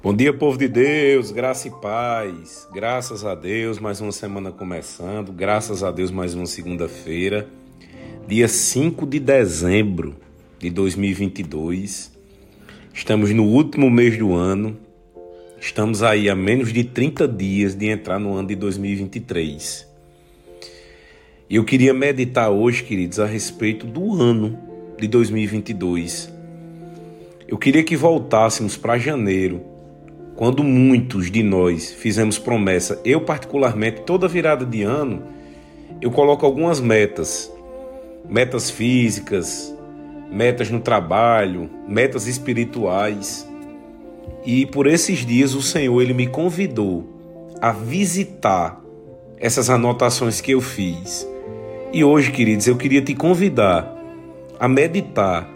Bom dia, povo de Deus, graça e paz. Graças a Deus, mais uma semana começando. Graças a Deus, mais uma segunda-feira, dia 5 de dezembro de 2022. Estamos no último mês do ano. Estamos aí a menos de 30 dias de entrar no ano de 2023. E eu queria meditar hoje, queridos, a respeito do ano de 2022. Eu queria que voltássemos para janeiro quando muitos de nós fizemos promessa, eu particularmente, toda virada de ano, eu coloco algumas metas. Metas físicas, metas no trabalho, metas espirituais. E por esses dias o Senhor ele me convidou a visitar essas anotações que eu fiz. E hoje, queridos, eu queria te convidar a meditar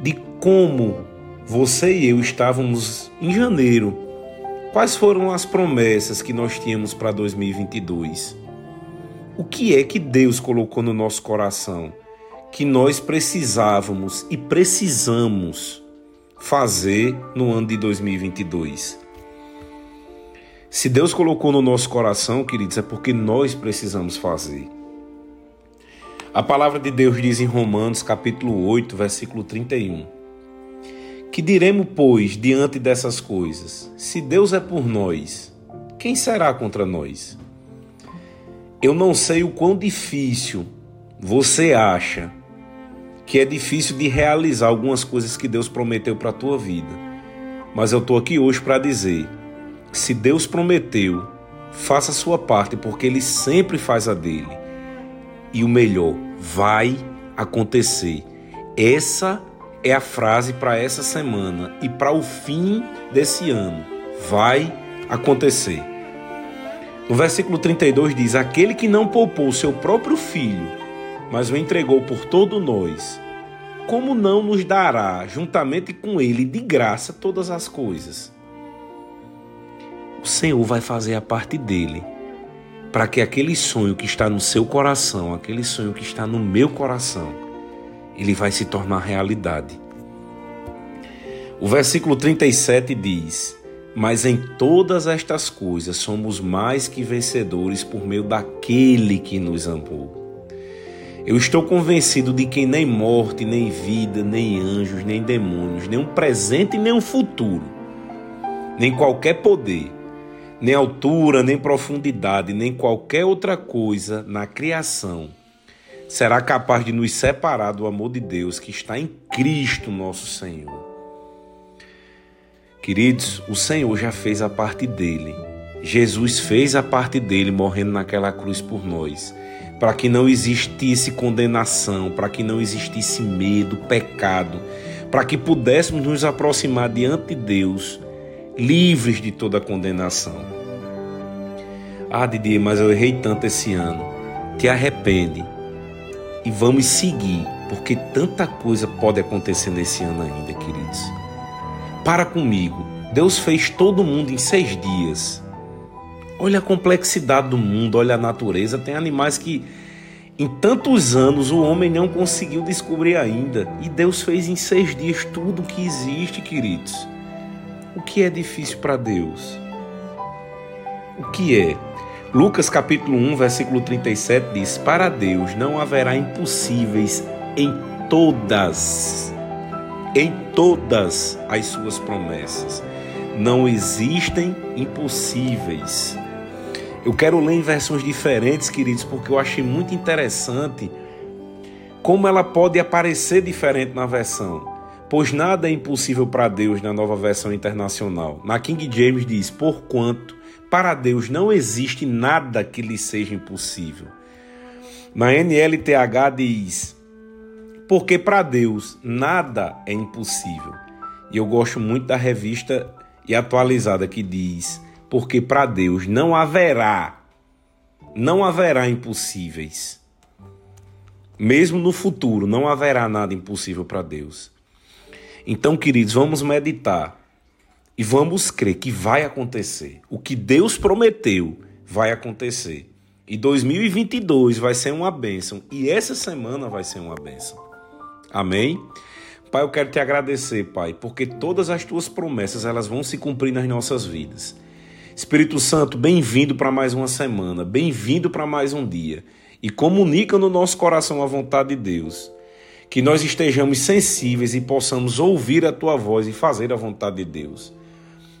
de como você e eu estávamos em janeiro. Quais foram as promessas que nós tínhamos para 2022? O que é que Deus colocou no nosso coração que nós precisávamos e precisamos fazer no ano de 2022? Se Deus colocou no nosso coração, queridos, é porque nós precisamos fazer. A palavra de Deus diz em Romanos, capítulo 8, versículo 31. Que diremos, pois, diante dessas coisas? Se Deus é por nós, quem será contra nós? Eu não sei o quão difícil você acha que é difícil de realizar algumas coisas que Deus prometeu para a tua vida. Mas eu estou aqui hoje para dizer: se Deus prometeu, faça a sua parte, porque Ele sempre faz a dele. E o melhor vai acontecer. Essa é a frase para essa semana e para o fim desse ano. Vai acontecer. No versículo 32 diz: Aquele que não poupou seu próprio filho, mas o entregou por todo nós, como não nos dará juntamente com ele de graça todas as coisas? O Senhor vai fazer a parte dele para que aquele sonho que está no seu coração, aquele sonho que está no meu coração, ele vai se tornar realidade. O versículo 37 diz: Mas em todas estas coisas somos mais que vencedores por meio daquele que nos amou. Eu estou convencido de que nem morte, nem vida, nem anjos, nem demônios, nem um presente nem um futuro, nem qualquer poder, nem altura, nem profundidade, nem qualquer outra coisa na criação será capaz de nos separar do amor de Deus que está em Cristo nosso Senhor. Queridos, o Senhor já fez a parte dele. Jesus fez a parte dele morrendo naquela cruz por nós, para que não existisse condenação, para que não existisse medo, pecado, para que pudéssemos nos aproximar diante de Deus, livres de toda condenação. Ah, Didi, mas eu errei tanto esse ano. Te arrepende e vamos seguir, porque tanta coisa pode acontecer nesse ano ainda, queridos. Para comigo, Deus fez todo mundo em seis dias. Olha a complexidade do mundo, olha a natureza. Tem animais que em tantos anos o homem não conseguiu descobrir ainda. E Deus fez em seis dias tudo o que existe, queridos. O que é difícil para Deus? O que é? Lucas capítulo 1, versículo 37 diz: Para Deus não haverá impossíveis em todas, em todas as suas promessas. Não existem impossíveis. Eu quero ler em versões diferentes, queridos, porque eu achei muito interessante como ela pode aparecer diferente na versão. Pois nada é impossível para Deus na nova versão internacional. Na King James diz: Porquanto para Deus não existe nada que lhe seja impossível. Na NLTH diz: porque para Deus nada é impossível. E eu gosto muito da revista e atualizada que diz: porque para Deus não haverá, não haverá impossíveis. Mesmo no futuro, não haverá nada impossível para Deus. Então, queridos, vamos meditar e vamos crer que vai acontecer. O que Deus prometeu vai acontecer. E 2022 vai ser uma bênção. E essa semana vai ser uma bênção. Amém? Pai, eu quero te agradecer, Pai, porque todas as tuas promessas elas vão se cumprir nas nossas vidas. Espírito Santo, bem-vindo para mais uma semana, bem-vindo para mais um dia e comunica no nosso coração a vontade de Deus. Que nós estejamos sensíveis e possamos ouvir a tua voz e fazer a vontade de Deus.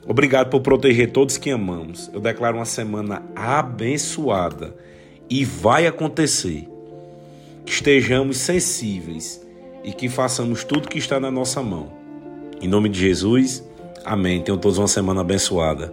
Obrigado por proteger todos que amamos. Eu declaro uma semana abençoada e vai acontecer. Que estejamos sensíveis e que façamos tudo que está na nossa mão. Em nome de Jesus, amém. Tenham todos uma semana abençoada.